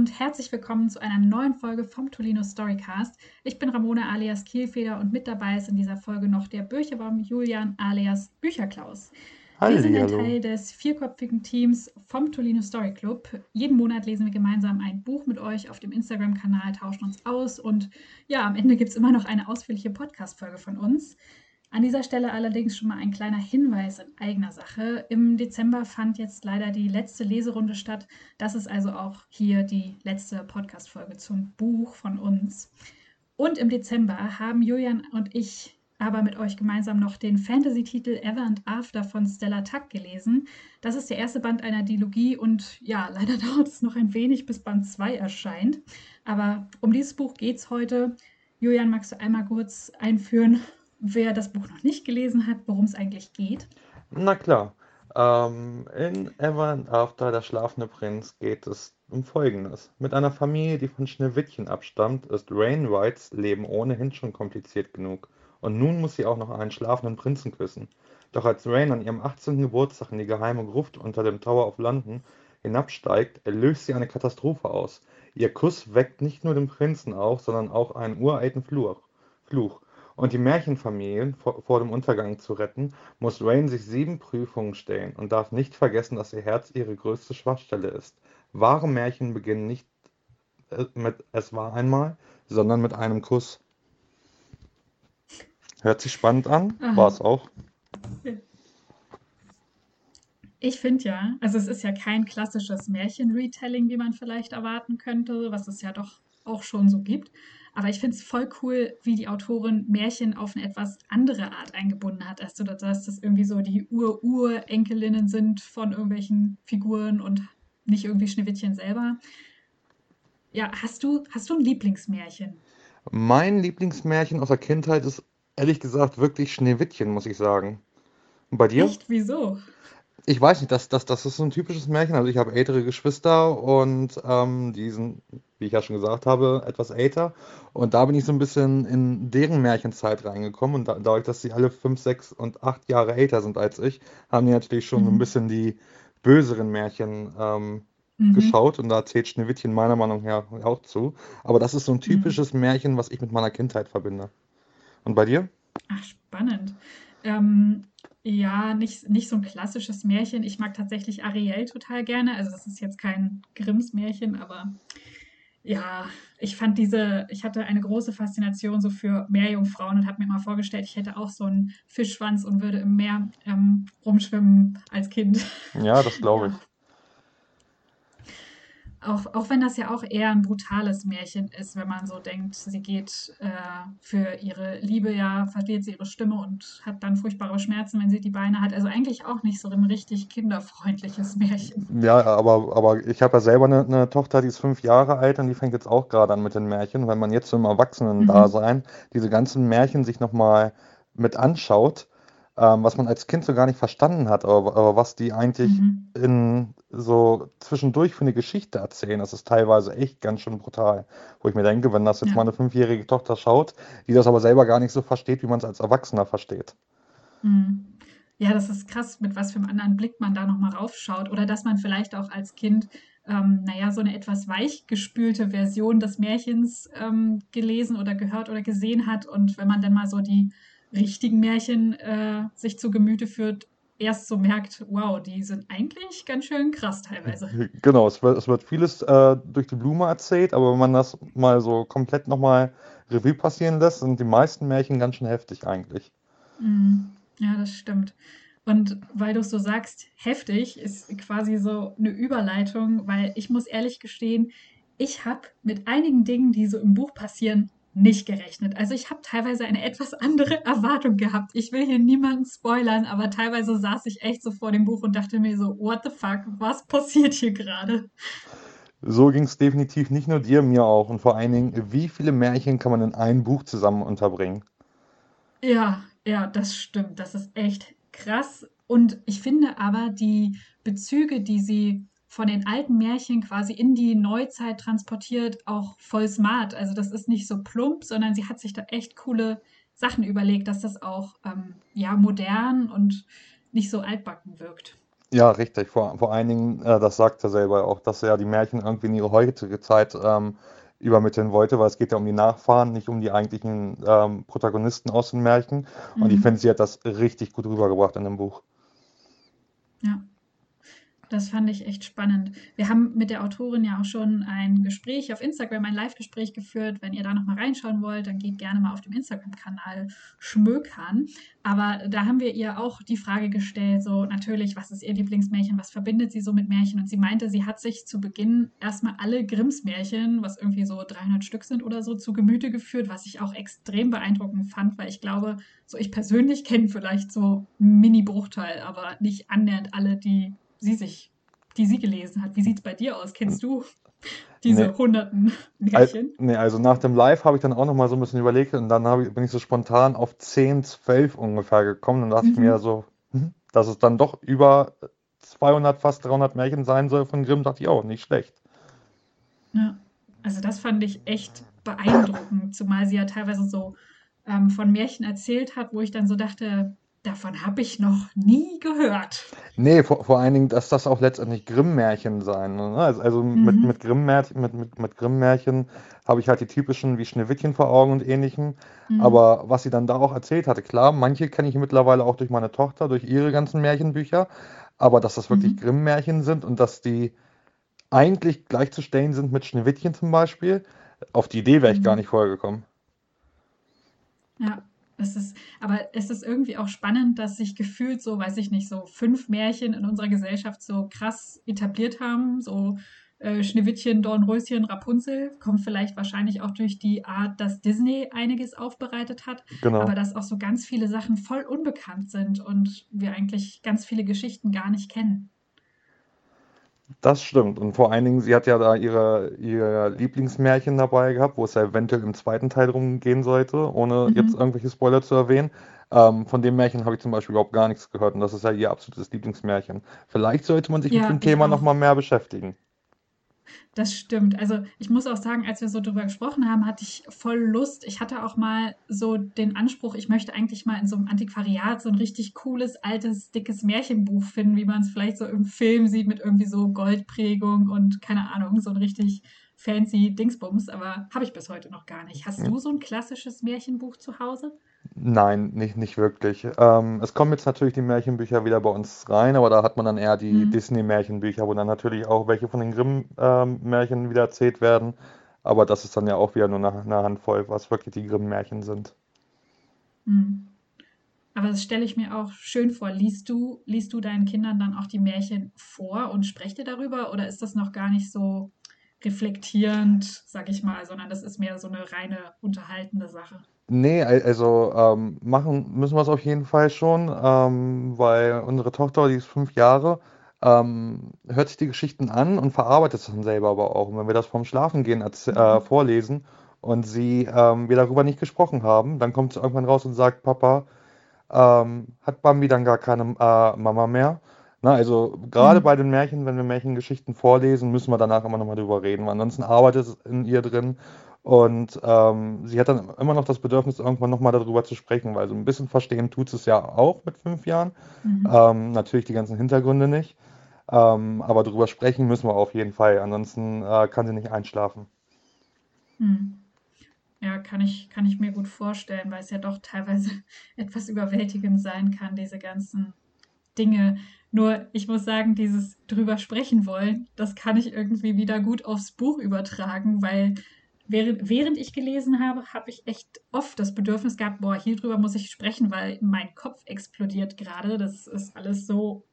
und herzlich willkommen zu einer neuen Folge vom Tolino Storycast. Ich bin Ramona alias Kielfeder und mit dabei ist in dieser Folge noch der Bücherbaum Julian alias Bücherklaus. Halli, Wir sind ein hallo. Teil des vierköpfigen Teams vom Tolino Story Club. Jeden Monat lesen wir gemeinsam ein Buch mit euch auf dem Instagram-Kanal, tauschen uns aus und ja, am Ende gibt es immer noch eine ausführliche Podcast-Folge von uns. An dieser Stelle allerdings schon mal ein kleiner Hinweis in eigener Sache. Im Dezember fand jetzt leider die letzte Leserunde statt. Das ist also auch hier die letzte Podcast-Folge zum Buch von uns. Und im Dezember haben Julian und ich aber mit euch gemeinsam noch den Fantasy-Titel Ever and After von Stella Tuck gelesen. Das ist der erste Band einer Dilogie und ja, leider dauert es noch ein wenig, bis Band 2 erscheint. Aber um dieses Buch geht es heute. Julian, magst du einmal kurz einführen, wer das Buch noch nicht gelesen hat, worum es eigentlich geht? Na klar. Ähm, in Ever and After, der schlafende Prinz, geht es um Folgendes. Mit einer Familie, die von Schneewittchen abstammt, ist Wainwrights Leben ohnehin schon kompliziert genug. Und nun muss sie auch noch einen schlafenden Prinzen küssen. Doch als Rain an ihrem 18. Geburtstag in die geheime Gruft unter dem Tower of London hinabsteigt, erlöst sie eine Katastrophe aus. Ihr Kuss weckt nicht nur den Prinzen auf, sondern auch einen uralten Fluch. Fluch. Und die Märchenfamilien vor, vor dem Untergang zu retten, muss Rain sich sieben Prüfungen stellen und darf nicht vergessen, dass ihr Herz ihre größte Schwachstelle ist. Wahre Märchen beginnen nicht äh, mit Es war einmal, sondern mit einem Kuss. Hört sich spannend an, war es auch. Ich finde ja, also es ist ja kein klassisches Märchen-Retelling, wie man vielleicht erwarten könnte, was es ja doch auch schon so gibt. Aber ich finde es voll cool, wie die Autorin Märchen auf eine etwas andere Art eingebunden hat. Also, dass das irgendwie so die Ur-Urenkelinnen sind von irgendwelchen Figuren und nicht irgendwie Schneewittchen selber. Ja, hast du, hast du ein Lieblingsmärchen? Mein Lieblingsmärchen aus der Kindheit ist ehrlich gesagt wirklich Schneewittchen, muss ich sagen. Und bei dir? Echt? Wieso? Ich weiß nicht, das, das, das ist so ein typisches Märchen. Also ich habe ältere Geschwister und ähm, die sind, wie ich ja schon gesagt habe, etwas älter. Und da bin ich so ein bisschen in deren Märchenzeit reingekommen. Und da, dadurch, dass sie alle fünf, sechs und acht Jahre älter sind als ich, haben die natürlich schon so ein Mhm. bisschen die böseren Märchen ähm, Mhm. geschaut. Und da zählt Schneewittchen meiner Meinung nach auch zu. Aber das ist so ein Mhm. typisches Märchen, was ich mit meiner Kindheit verbinde. Und bei dir? Ach, spannend. Ähm, ja, nicht, nicht so ein klassisches Märchen. Ich mag tatsächlich Ariel total gerne. Also das ist jetzt kein Grimms Märchen, aber ja, ich fand diese, ich hatte eine große Faszination so für Meerjungfrauen und habe mir mal vorgestellt, ich hätte auch so einen Fischschwanz und würde im Meer ähm, rumschwimmen als Kind. Ja, das glaube ich. Auch, auch wenn das ja auch eher ein brutales Märchen ist, wenn man so denkt, sie geht äh, für ihre Liebe, ja, verliert sie ihre Stimme und hat dann furchtbare Schmerzen, wenn sie die Beine hat. Also eigentlich auch nicht so ein richtig kinderfreundliches Märchen. Ja, aber, aber ich habe ja selber eine, eine Tochter, die ist fünf Jahre alt und die fängt jetzt auch gerade an mit den Märchen. Wenn man jetzt so im Mhm. Erwachsenen-Dasein diese ganzen Märchen sich nochmal mit anschaut, ähm, was man als Kind so gar nicht verstanden hat, aber, aber was die eigentlich Mhm. in so zwischendurch für eine Geschichte erzählen, das ist teilweise echt ganz schön brutal. Wo ich mir denke, wenn das jetzt Ja. meine fünfjährige Tochter schaut, die das aber selber gar nicht so versteht, wie man es als Erwachsener versteht. Mhm. Ja, das ist krass, mit was für einem anderen Blick man da nochmal raufschaut. Oder dass man vielleicht auch als Kind, ähm, naja, so eine etwas weichgespülte Version des Märchens ähm, gelesen oder gehört oder gesehen hat. Und wenn man dann mal so die richtigen Märchen äh, sich zu Gemüte führt, erst so merkt, wow, die sind eigentlich ganz schön krass teilweise. Genau, es wird, es wird vieles äh, durch die Blume erzählt, aber wenn man das mal so komplett nochmal Revue passieren lässt, sind die meisten Märchen ganz schön heftig eigentlich. Mhm. Ja, das stimmt. Und weil du es so sagst, heftig ist quasi so eine Überleitung, weil ich muss ehrlich gestehen, ich habe mit einigen Dingen, die so im Buch passieren, nicht gerechnet. Also ich habe teilweise eine etwas andere Erwartung gehabt. Ich will hier niemanden spoilern, aber teilweise saß ich echt so vor dem Buch und dachte mir so, what the fuck, was passiert hier gerade? So ging es definitiv nicht nur dir, mir auch. Und vor allen Dingen, wie viele Märchen kann man in ein Buch zusammen unterbringen? Ja, ja, das stimmt. Das ist echt krass. Und ich finde aber die Bezüge, die sie von den alten Märchen quasi in die Neuzeit transportiert, auch voll smart. Also das ist nicht so plump, sondern sie hat sich da echt coole Sachen überlegt, dass das auch ähm, ja modern und nicht so altbacken wirkt. Ja, richtig. Vor, vor allen Dingen, äh, das sagt er selber auch, dass er ja die Märchen irgendwie in ihre heutige Zeit ähm, übermitteln wollte, weil es geht ja um die Nachfahren, nicht um die eigentlichen ähm, Protagonisten aus den Märchen. Und ich Mhm. finde, sie hat das richtig gut rübergebracht in dem Buch. Ja. Das fand ich echt spannend. Wir haben mit der Autorin ja auch schon ein Gespräch auf Instagram, ein Live-Gespräch geführt. Wenn ihr da noch mal reinschauen wollt, dann geht gerne mal auf dem Instagram-Kanal schmökern. Aber da haben wir ihr auch die Frage gestellt, so natürlich, was ist ihr Lieblingsmärchen, was verbindet sie so mit Märchen? Und sie meinte, sie hat sich zu Beginn erstmal alle Grimms Märchen, was irgendwie so 300 Stück sind oder so, zu Gemüte geführt, was ich auch extrem beeindruckend fand, weil ich glaube, so ich persönlich kenne vielleicht so Mini-Bruchteil, aber nicht annähernd alle, die sie sich, die sie gelesen hat. Wie sieht es bei dir aus? Kennst du Nee, diese hunderten al- Märchen? nee, also nach dem Live habe ich dann auch noch mal so ein bisschen überlegt und dann ich, bin ich so spontan auf 10, 12 ungefähr gekommen und dachte ich mir Mhm. so, hm, dass es dann doch über 200, fast 300 Märchen sein soll von Grimm, dachte ich auch, nicht schlecht. Ja, also das fand ich echt beeindruckend, zumal sie ja teilweise so ähm, von Märchen erzählt hat, wo ich dann so dachte, davon habe ich noch nie gehört. Nee, vor, vor allen Dingen, dass das auch letztendlich Grimm-Märchen sein. Ne? Also, also mit, Mhm. mit Grimm-Märchen, mit, mit, mit Grimm-Märchen habe ich halt die typischen wie Schneewittchen vor Augen und ähnlichem. Mhm. Aber was sie dann da auch erzählt hatte, klar, manche kenne ich mittlerweile auch durch meine Tochter, durch ihre ganzen Märchenbücher. Aber dass das wirklich Mhm. Grimm-Märchen sind und dass die eigentlich gleichzustellen sind mit Schneewittchen zum Beispiel, auf die Idee wäre ich gar Mhm. nicht vorher gekommen. Ja, es ist, aber es ist irgendwie auch spannend, dass sich gefühlt so, weiß ich nicht, so fünf Märchen in unserer Gesellschaft so krass etabliert haben. So äh, Schneewittchen, Dornröschen, Rapunzel. Kommt vielleicht wahrscheinlich auch durch die Art, dass Disney einiges aufbereitet hat. Aber Genau. dass auch so ganz viele Sachen voll unbekannt sind und wir eigentlich ganz viele Geschichten gar nicht kennen. Das stimmt. Und vor allen Dingen, sie hat ja da ihre, ihr Lieblingsmärchen dabei gehabt, wo es ja eventuell im zweiten Teil drum gehen sollte, ohne jetzt Mhm. irgendwelche Spoiler zu erwähnen. Ähm, von dem Märchen habe ich zum Beispiel überhaupt gar nichts gehört und das ist ja ihr absolutes Lieblingsmärchen. Vielleicht sollte man sich mit Ja, dem ich Thema nochmal mehr beschäftigen. Das stimmt. Also ich muss auch sagen, als wir so drüber gesprochen haben, hatte ich voll Lust. Ich hatte auch mal so den Anspruch, ich möchte eigentlich mal in so einem Antiquariat so ein richtig cooles, altes, dickes Märchenbuch finden, wie man es vielleicht so im Film sieht, mit irgendwie so Goldprägung und keine Ahnung, so ein richtig fancy Dingsbums. Aber habe ich bis heute noch gar nicht. Hast du so ein klassisches Märchenbuch zu Hause? Nein, nicht, nicht wirklich. Ähm, es kommen jetzt natürlich die Märchenbücher wieder bei uns rein, aber da hat man dann eher die Hm. Disney-Märchenbücher, wo dann natürlich auch welche von den Grimm-Märchen wieder erzählt werden. Aber das ist dann ja auch wieder nur eine, eine Handvoll, was wirklich die Grimm-Märchen sind. Hm. Aber das stelle ich mir auch schön vor. Liest du, liest du deinen Kindern dann auch die Märchen vor und sprecht ihr darüber? Oder ist das noch gar nicht so reflektierend, sag ich mal, sondern das ist mehr so eine reine unterhaltende Sache? Nee, al- also ähm, machen müssen wir es auf jeden Fall schon, ähm, weil unsere Tochter, die ist fünf Jahre, ähm, hört sich die Geschichten an und verarbeitet es dann selber aber auch. Und wenn wir das vorm Schlafengehen äh, Mhm. vorlesen und sie ähm, wir darüber nicht gesprochen haben, dann kommt sie irgendwann raus und sagt, Papa, ähm, hat Bambi dann gar keine äh, Mama mehr? Na, also gerade bei Mhm. den Märchen, wenn wir Märchengeschichten vorlesen, müssen wir danach immer nochmal drüber reden, weil ansonsten arbeitet es in ihr drin und ähm, sie hat dann immer noch das Bedürfnis, irgendwann nochmal darüber zu sprechen, weil so ein bisschen verstehen tut es ja auch mit fünf Jahren. Mhm. Ähm, natürlich die ganzen Hintergründe nicht, ähm, aber darüber sprechen müssen wir auf jeden Fall, ansonsten äh, kann sie nicht einschlafen. Mhm. Ja, kann ich, kann ich mir gut vorstellen, weil es ja doch teilweise etwas überwältigend sein kann, diese ganzen Dinge. Nur, ich muss sagen, dieses drüber sprechen wollen, das kann ich irgendwie wieder gut aufs Buch übertragen, weil während, während ich gelesen habe, habe ich echt oft das Bedürfnis gehabt, boah, hier drüber muss ich sprechen, weil mein Kopf explodiert gerade. Das ist alles so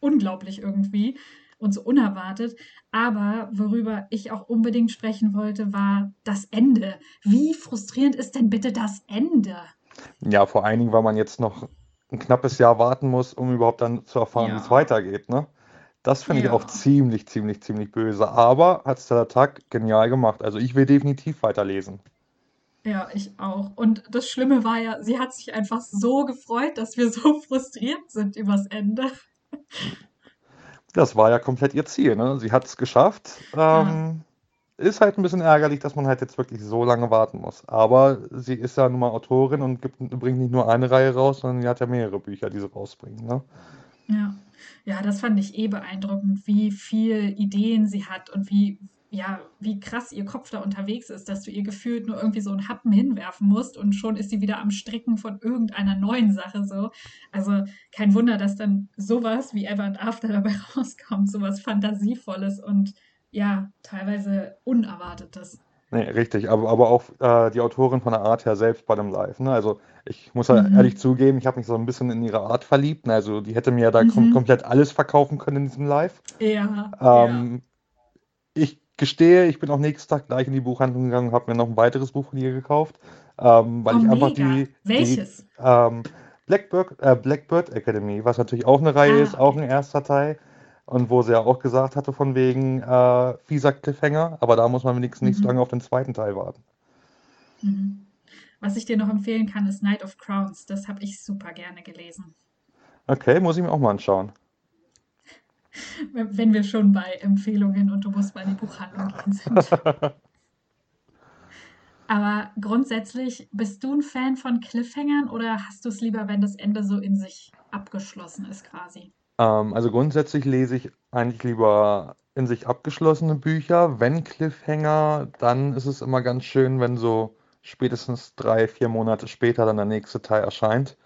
unglaublich irgendwie und so unerwartet. Aber worüber ich auch unbedingt sprechen wollte, war das Ende. Wie frustrierend ist denn bitte das Ende? Ja, vor allen Dingen, weil man jetzt noch ein knappes Jahr warten muss, um überhaupt dann zu erfahren, wie es Ja, weitergeht, ne? Das finde ich auch ja, ziemlich, ziemlich, ziemlich böse. Aber hat Tuck genial gemacht. Also ich will definitiv weiterlesen. ja, ich auch. Und das Schlimme war ja, sie hat sich einfach so gefreut, dass wir so frustriert sind übers Ende. Das war ja komplett ihr Ziel, ne? Sie hat es geschafft. Ja, Ähm, ist halt ein bisschen ärgerlich, dass man halt jetzt wirklich so lange warten muss. Aber sie ist ja nun mal Autorin und gibt, bringt nicht nur eine Reihe raus, sondern sie hat ja mehrere Bücher, die sie rausbringen, ne? Ja. Ja, das fand ich eh beeindruckend, wie viel Ideen sie hat und wie ja, wie krass ihr Kopf da unterwegs ist, dass du ihr gefühlt nur irgendwie so einen Happen hinwerfen musst und schon ist sie wieder am Stricken von irgendeiner neuen Sache so. Also kein Wunder, dass dann sowas wie Ever and After dabei rauskommt, sowas Fantasievolles und ja, teilweise Unerwartetes. Nee, richtig, aber, aber auch äh, die Autorin von der Art her selbst bei dem Live. Ne? Also ich muss ja ehrlich Mhm. zugeben, ich habe mich so ein bisschen in ihre Art verliebt. Ne? Also die hätte mir ja da kom Mhm. komplett alles verkaufen können in diesem Live. Ja, ja. Ähm, ich gestehe, ich bin auch nächsten Tag gleich in die Buchhandlung gegangen und habe mir noch ein weiteres Buch von ihr gekauft, ähm, weil Oh, ich einfach mega. die, die Welches? ähm, Blackbird, äh, Blackbird Academy, was natürlich auch eine Reihe Ah, ist, auch ein erster Teil. Und wo sie ja auch gesagt hatte, von wegen äh, fieser Cliffhanger, aber da muss man wenigstens nicht so lange Mhm. auf den zweiten Teil warten. Mhm. Was ich dir noch empfehlen kann, ist Knight of Crowns. Das habe ich super gerne gelesen. Okay, muss ich mir auch mal anschauen. Wenn wenn wir schon bei Empfehlungen und du musst mal in die Buchhandlung gehen sind. Aber grundsätzlich, bist du ein Fan von Cliffhangern oder hast du es lieber, wenn das Ende so in sich abgeschlossen ist quasi? Ähm, also grundsätzlich lese ich eigentlich lieber in sich abgeschlossene Bücher. Wenn Cliffhanger, dann ist es immer ganz schön, wenn so spätestens drei, vier Monate später dann der nächste Teil erscheint.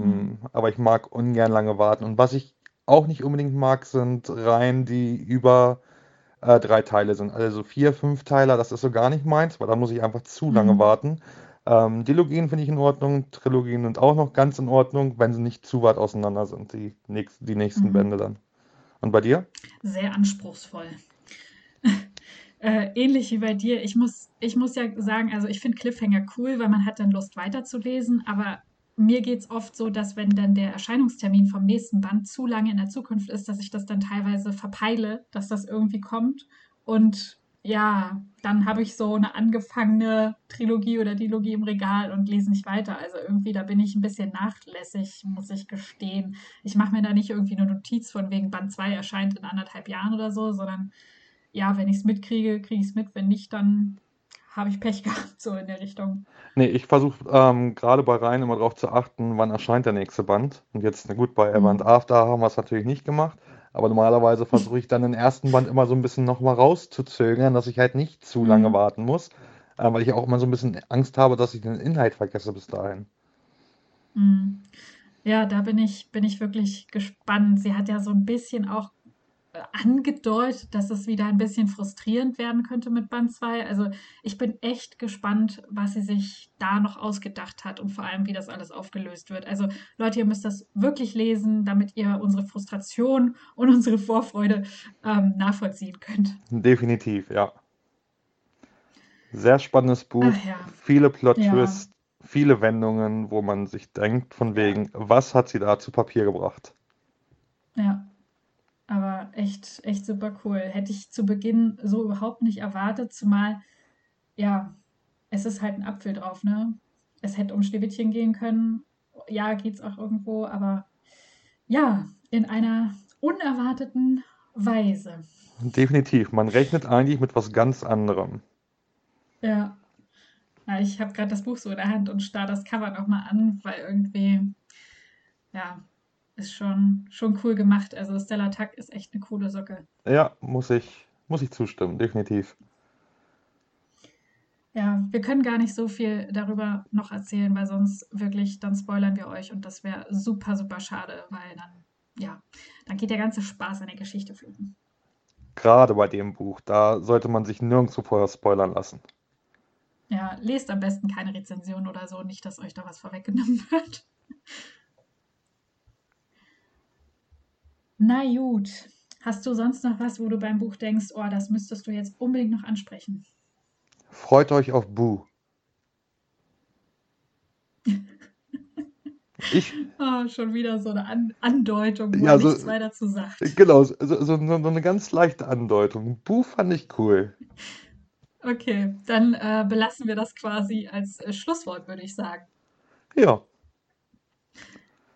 Mhm. Ähm, aber ich mag ungern lange warten. Und was ich auch nicht unbedingt mag, sind Reihen, die über äh, drei Teile sind. Also vier, fünf Teiler, das ist so gar nicht meins, weil da muss ich einfach zu lange Mhm. warten. Ähm, Dilogien finde ich in Ordnung, Trilogien sind auch noch ganz in Ordnung, wenn sie nicht zu weit auseinander sind, die, nächst, die nächsten Mhm. Bände dann. Und bei dir? Sehr anspruchsvoll. Äh, ähnlich wie bei dir. Ich muss, ich muss ja sagen, also ich finde Cliffhanger cool, weil man hat dann Lust weiterzulesen, aber mir geht es oft so, dass wenn dann der Erscheinungstermin vom nächsten Band zu lange in der Zukunft ist, dass ich das dann teilweise verpeile, dass das irgendwie kommt. Und ja, dann habe ich so eine angefangene Trilogie oder Dilogie im Regal und lese nicht weiter. Also irgendwie, da bin ich ein bisschen nachlässig, muss ich gestehen. Ich mache mir da nicht irgendwie eine Notiz von wegen Band 2 erscheint in anderthalb Jahren oder so, sondern ja, wenn ich es mitkriege, kriege ich es mit. Wenn nicht, dann habe ich Pech gehabt, so in der Richtung. Nee, ich versuche ähm, gerade bei Reihen immer darauf zu achten, wann erscheint der nächste Band. Und jetzt, na gut, bei Mhm. After haben wir es natürlich nicht gemacht. Aber normalerweise versuche ich dann den ersten Band immer so ein bisschen nochmal rauszuzögern, dass ich halt nicht zu lange Mhm. warten muss. Äh, weil ich auch immer so ein bisschen Angst habe, dass ich den Inhalt vergesse bis dahin. Mhm. Ja, da bin ich, bin ich wirklich gespannt. Sie hat ja so ein bisschen auch angedeutet, dass es wieder ein bisschen frustrierend werden könnte mit Band 2. Also ich bin echt gespannt, was sie sich da noch ausgedacht hat und vor allem, wie das alles aufgelöst wird. Also Leute, ihr müsst das wirklich lesen, damit ihr unsere Frustration und unsere Vorfreude ähm, nachvollziehen könnt. Definitiv, ja. Sehr spannendes Buch, Ach ja, viele ja, Plot-Twists, viele Wendungen, wo man sich denkt, von wegen, was hat sie da zu Papier gebracht? ja. Aber echt, echt super cool. Hätte ich zu Beginn so überhaupt nicht erwartet, zumal, ja, es ist halt ein Apfel drauf, ne? Es hätte um Schneewittchen gehen können. Ja, geht's auch irgendwo, aber ja, in einer unerwarteten Weise. Definitiv, man rechnet eigentlich mit was ganz anderem. Ja. Ja, ich habe gerade das Buch so in der Hand und starr das Cover nochmal an, weil irgendwie, ja, ist schon, schon cool gemacht. Also Stella Tuck ist echt eine coole Socke. Ja, muss ich, muss ich zustimmen, definitiv. Ja, wir können gar nicht so viel darüber noch erzählen, weil sonst wirklich, dann spoilern wir euch und das wäre super, super schade, weil dann, ja, dann geht der ganze Spaß an der Geschichte flöten. Gerade bei dem Buch, da sollte man sich nirgendwo vorher spoilern lassen. Ja, lest am besten keine Rezension oder so, nicht, dass euch da was vorweggenommen wird. Na gut. Hast du sonst noch was, wo du beim Buch denkst, oh, das müsstest du jetzt unbedingt noch ansprechen? Freut euch auf Boo. Ich, Oh, schon wieder so eine An Andeutung, wo ja, so, nichts weiter zu sagt. genau, so, so, so eine ganz leichte Andeutung. Boo fand ich cool. Okay, dann äh, belassen wir das quasi als äh, Schlusswort, würde ich sagen. Ja,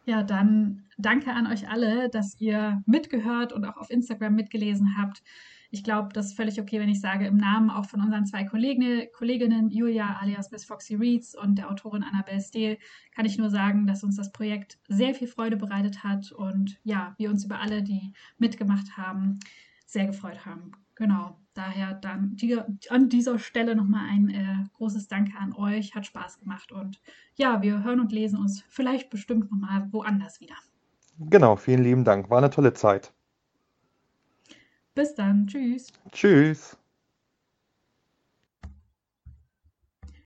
Ja, dann danke an euch alle, dass ihr mitgehört und auch auf Instagram mitgelesen habt. ich glaube, das ist völlig okay, wenn ich sage, im Namen auch von unseren zwei Kolleginnen, Kolleginnen Julia alias Miss Foxy Reads und der Autorin Annabelle Steele, kann ich nur sagen, dass uns das Projekt sehr viel Freude bereitet hat und ja, wir uns über alle, die mitgemacht haben, sehr gefreut haben. Genau, daher dann die, an dieser Stelle nochmal ein äh, großes Danke an euch, hat Spaß gemacht und ja, wir hören und lesen uns vielleicht bestimmt nochmal woanders wieder. Genau, vielen lieben Dank, war eine tolle Zeit. Bis dann, tschüss. Tschüss.